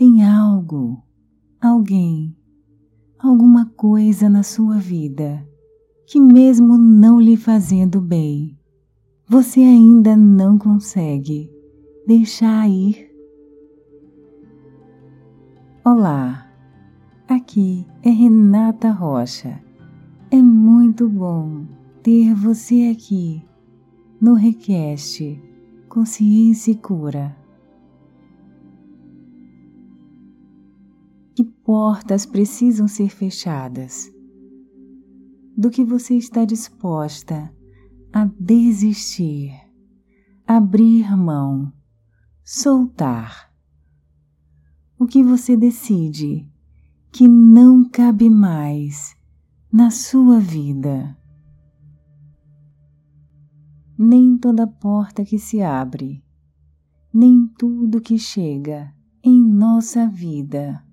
Tem algo, alguém, alguma coisa na sua vida que, mesmo não lhe fazendo bem, você ainda não consegue deixar ir? Olá, aqui é Renata Rocha. É muito bom ter você aqui no Request Consciência e Cura. Portas precisam ser fechadas? Do que você está disposta a desistir, abrir mão, soltar? O que você decide que não cabe mais na sua vida? Nem toda porta que se abre, nem tudo que chega em nossa vida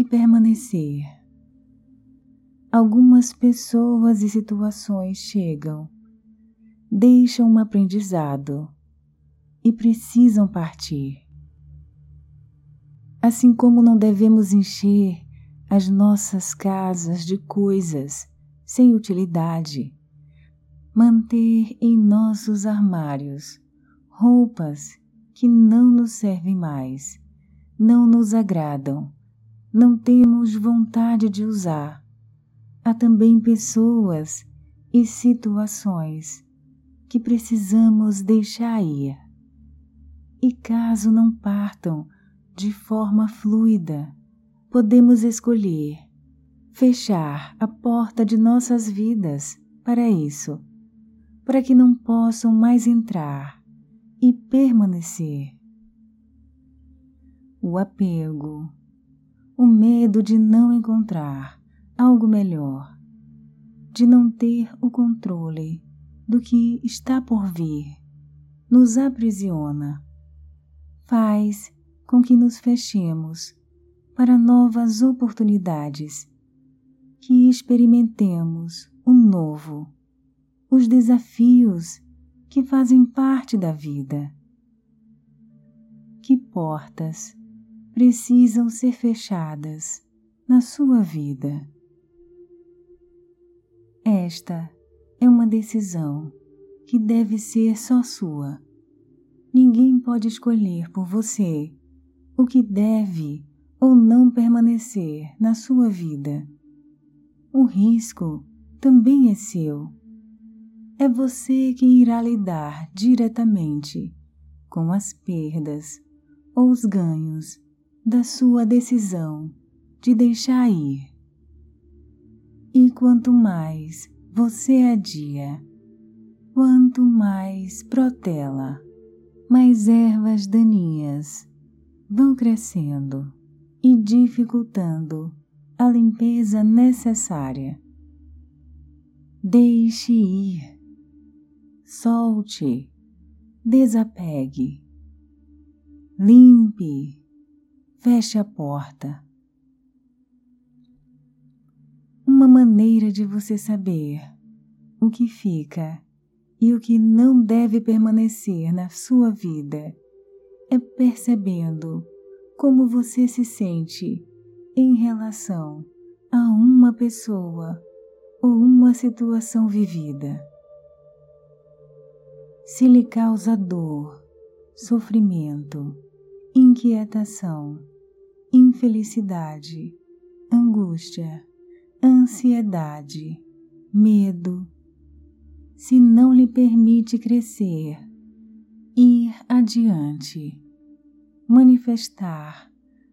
que permanecer. Algumas pessoas e situações chegam, deixam um aprendizado e precisam partir. Assim como não devemos encher as nossas casas de coisas sem utilidade, manter em nossos armários roupas que não nos servem mais, não nos agradam não temos vontade de usar. Há também pessoas e situações que precisamos deixar ir. E caso não partam de forma fluida, podemos escolher fechar a porta de nossas vidas para isso, para que não possam mais entrar e permanecer. O apego o medo de não encontrar algo melhor, de não ter o controle do que está por vir, nos aprisiona, faz com que nos fechemos para novas oportunidades, que experimentemos o novo, os desafios que fazem parte da vida. Que portas precisam ser fechadas na sua vida. Esta é uma decisão que deve ser só sua. Ninguém pode escolher por você o que deve ou não permanecer na sua vida. O risco também é seu. É você quem irá lidar diretamente com as perdas ou os ganhos da sua decisão de deixar ir. E quanto mais você adia, quanto mais protela, mais ervas daninhas vão crescendo e dificultando a limpeza necessária. Deixe ir, solte, desapegue, limpe feche a porta. Uma maneira de você saber o que fica e o que não deve permanecer na sua vida é percebendo como você se sente em relação a uma pessoa ou uma situação vivida. Se lhe causa dor, sofrimento, inquietação, infelicidade, angústia, ansiedade, medo, se não lhe permite crescer, ir adiante, manifestar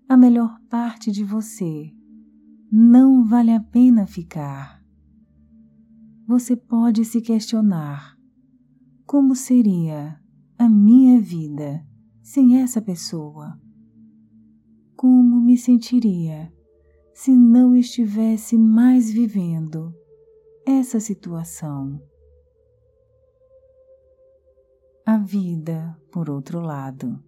a melhor parte de você, não vale a pena ficar. Você pode se questionar: como seria a minha vida sem essa pessoa? como me sentiria se não estivesse mais vivendo essa situação. A vida, por outro lado,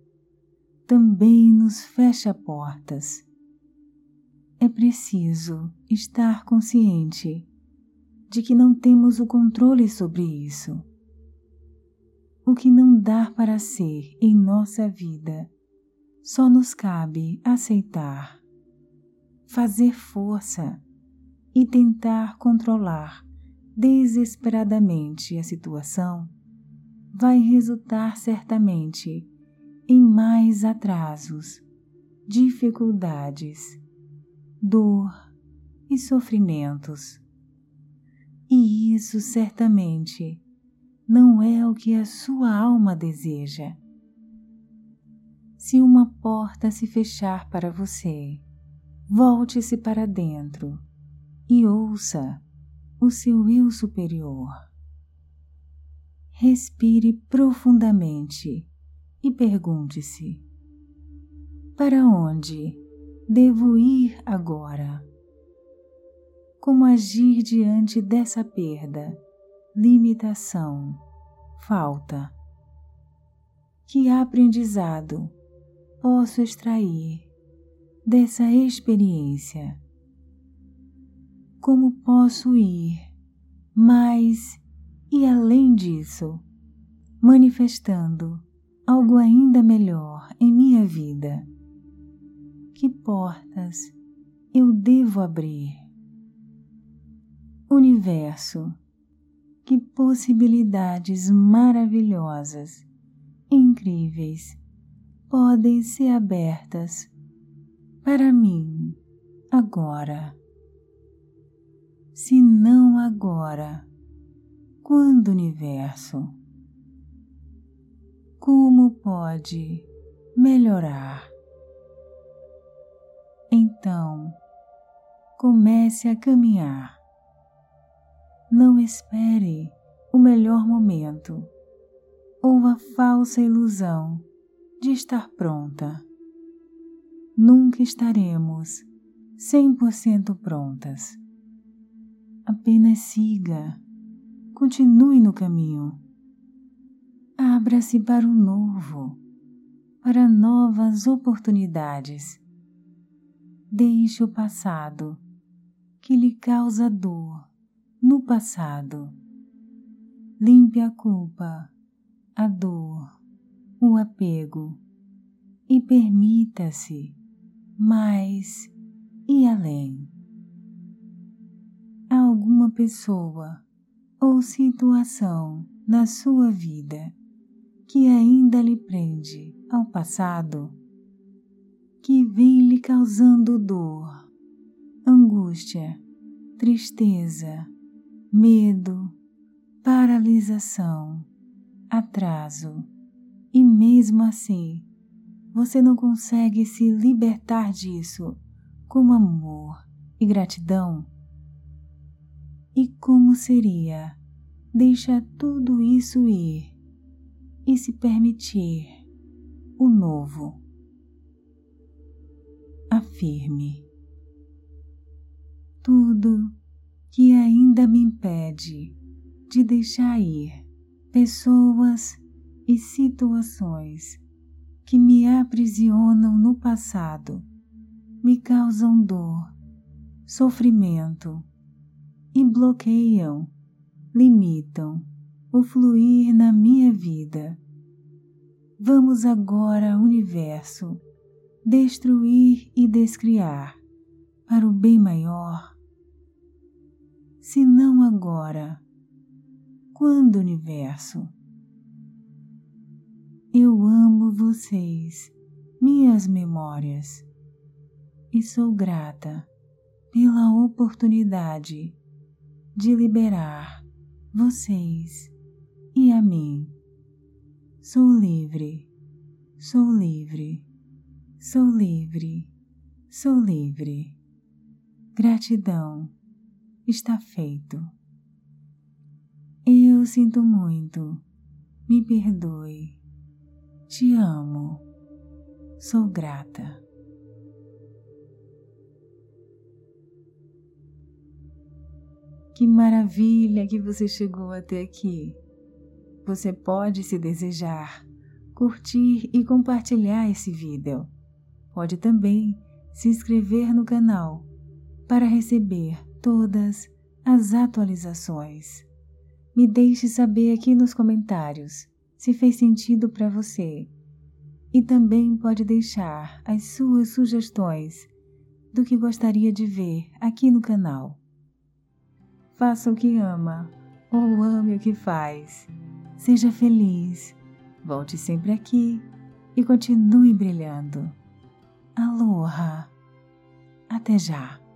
também nos fecha portas. É preciso estar consciente de que não temos o controle sobre isso. O que não dá para ser em nossa vida só nos cabe aceitar, fazer força e tentar controlar desesperadamente a situação vai resultar certamente em mais atrasos, dificuldades, dor e sofrimentos. E isso certamente não é o que a sua alma deseja. Se uma porta se fechar para você, volte-se para dentro e ouça o seu eu superior. Respire profundamente e pergunte-se: Para onde devo ir agora? Como agir diante dessa perda, limitação, falta? Que aprendizado posso extrair dessa experiência? Como posso ir mais e além disso, manifestando algo ainda melhor em minha vida? Que portas eu devo abrir? Universo, que possibilidades maravilhosas, incríveis podem ser abertas para mim agora. Se não agora, quando universo? Como pode melhorar? Então, comece a caminhar. Não espere o melhor momento ou a falsa ilusão de estar pronta. Nunca estaremos 100% prontas. Apenas siga, continue no caminho. Abra-se para o novo, para novas oportunidades. Deixe o passado que lhe causa dor no passado. Limpe a culpa, a dor, o apego e permita-se mais e além. Há alguma pessoa ou situação na sua vida que ainda lhe prende ao passado, que vem lhe causando dor, angústia, tristeza, medo, paralisação, atraso e mesmo assim você não consegue se libertar disso com amor e gratidão? E como seria deixar tudo isso ir e se permitir o novo? Afirme. Tudo que ainda me impede de deixar ir pessoas e situações que me aprisionam no passado, me causam dor, sofrimento e bloqueiam, limitam o fluir na minha vida. Vamos agora, universo, destruir e descriar para o bem maior. Se não agora, quando, universo? Eu amo vocês, minhas memórias, e sou grata pela oportunidade de liberar vocês e a mim. Sou livre, sou livre, sou livre, sou livre. Gratidão, está feito. Eu sinto muito, me perdoe te amo, sou grata. Que maravilha que você chegou até aqui. Você pode, se desejar, curtir e compartilhar esse vídeo. Pode também se inscrever no canal para receber todas as atualizações. Me deixe saber aqui nos comentários se fez sentido para você e também pode deixar as suas sugestões do que gostaria de ver aqui no canal. Faça o que ama ou ame o que faz. Seja feliz. Volte sempre aqui e continue brilhando. Aloha! Até já!